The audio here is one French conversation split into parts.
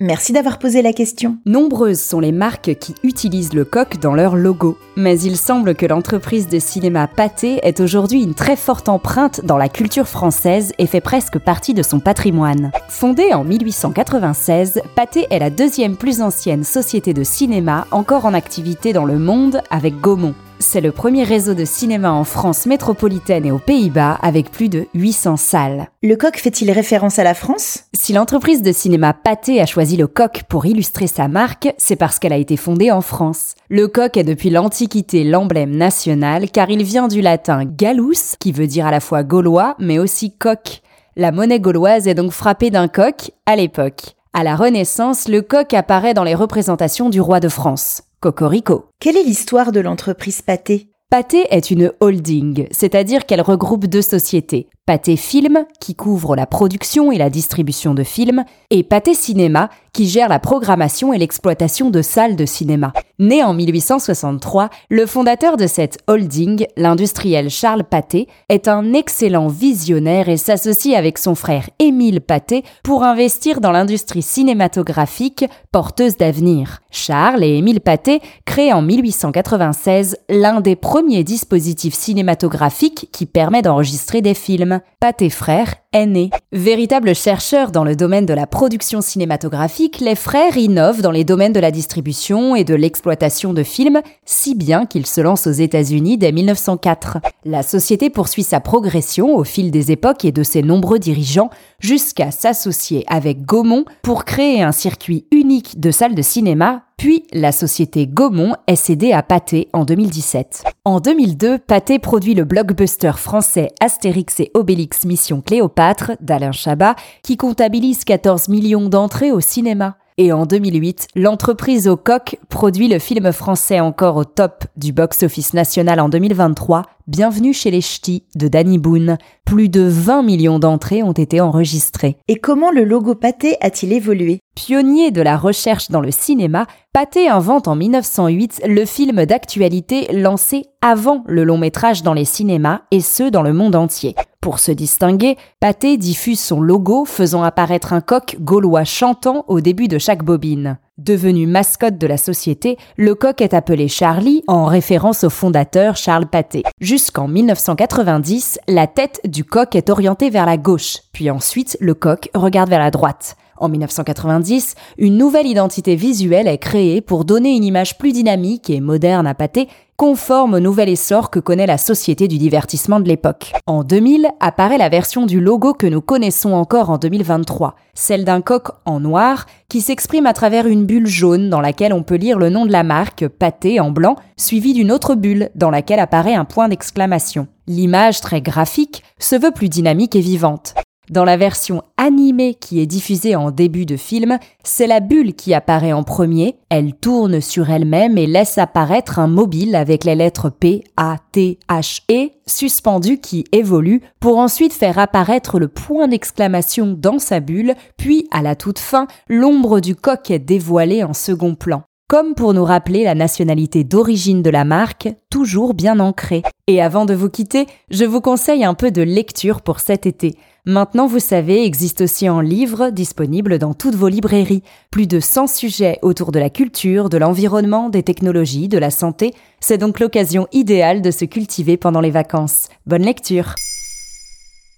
Merci d'avoir posé la question. Nombreuses sont les marques qui utilisent le coq dans leur logo. Mais il semble que l'entreprise de cinéma Pathé ait aujourd'hui une très forte empreinte dans la culture française et fait presque partie de son patrimoine. Fondée en 1896, Pathé est la deuxième plus ancienne société de cinéma encore en activité dans le monde avec Gaumont. C'est le premier réseau de cinéma en France métropolitaine et aux Pays-Bas avec plus de 800 salles. Le coq fait-il référence à la France? Si l'entreprise de cinéma Pathé a choisi le coq pour illustrer sa marque, c'est parce qu'elle a été fondée en France. Le coq est depuis l'Antiquité l'emblème national car il vient du latin gallus, qui veut dire à la fois gaulois mais aussi coq. La monnaie gauloise est donc frappée d'un coq à l'époque. À la Renaissance, le coq apparaît dans les représentations du roi de France. Cocorico. Quelle est l'histoire de l'entreprise Pathé? Pathé est une holding, c'est-à-dire qu'elle regroupe deux sociétés. Pathé Film, qui couvre la production et la distribution de films, et Pathé Cinéma, qui gère la programmation et l'exploitation de salles de cinéma. Né en 1863, le fondateur de cette holding, l'industriel Charles Pathé, est un excellent visionnaire et s'associe avec son frère Émile Pathé pour investir dans l'industrie cinématographique porteuse d'avenir. Charles et Émile Pathé créent en 1896 l'un des premiers dispositifs cinématographiques qui permet d'enregistrer des films. Pathé Frères est né. Véritable chercheur dans le domaine de la production cinématographique, les frères innovent dans les domaines de la distribution et de l'exploitation de films, si bien qu'ils se lancent aux États-Unis dès 1904. La société poursuit sa progression au fil des époques et de ses nombreux dirigeants, jusqu'à s'associer avec Gaumont pour créer un circuit unique de salles de cinéma puis la société Gaumont est cédée à Pathé en 2017. En 2002, Pathé produit le blockbuster français Astérix et Obélix Mission Cléopâtre d'Alain Chabat qui comptabilise 14 millions d'entrées au cinéma. Et en 2008, l'entreprise au coq produit le film français encore au top du box-office national en 2023, Bienvenue chez les Ch'tis de Danny Boone. Plus de 20 millions d'entrées ont été enregistrées. Et comment le logo Pathé a-t-il évolué? Pionnier de la recherche dans le cinéma, Pathé invente en 1908 le film d'actualité lancé avant le long métrage dans les cinémas et ce dans le monde entier. Pour se distinguer, Pathé diffuse son logo faisant apparaître un coq gaulois chantant au début de chaque bobine. Devenu mascotte de la société, le coq est appelé Charlie en référence au fondateur Charles Pathé. Jusqu'en 1990, la tête du coq est orientée vers la gauche, puis ensuite le coq regarde vers la droite. En 1990, une nouvelle identité visuelle est créée pour donner une image plus dynamique et moderne à Pathé, conforme au nouvel essor que connaît la société du divertissement de l'époque. En 2000 apparaît la version du logo que nous connaissons encore en 2023, celle d'un coq en noir qui s'exprime à travers une bulle jaune dans laquelle on peut lire le nom de la marque, Pathé en blanc, suivi d'une autre bulle dans laquelle apparaît un point d'exclamation. L'image très graphique se veut plus dynamique et vivante. Dans la version animée qui est diffusée en début de film, c'est la bulle qui apparaît en premier, elle tourne sur elle-même et laisse apparaître un mobile avec les lettres P, A, T, H, E suspendu qui évolue pour ensuite faire apparaître le point d'exclamation dans sa bulle, puis à la toute fin, l'ombre du coq est dévoilée en second plan comme pour nous rappeler la nationalité d'origine de la marque, toujours bien ancrée. Et avant de vous quitter, je vous conseille un peu de lecture pour cet été. Maintenant, vous savez, existe aussi en livre, disponible dans toutes vos librairies. Plus de 100 sujets autour de la culture, de l'environnement, des technologies, de la santé. C'est donc l'occasion idéale de se cultiver pendant les vacances. Bonne lecture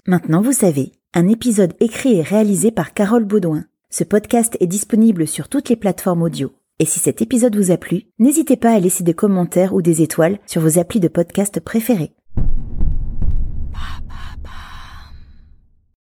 Maintenant vous savez, un épisode écrit et réalisé par Carole Baudouin. Ce podcast est disponible sur toutes les plateformes audio. Et si cet épisode vous a plu, n'hésitez pas à laisser des commentaires ou des étoiles sur vos applis de podcast préférés.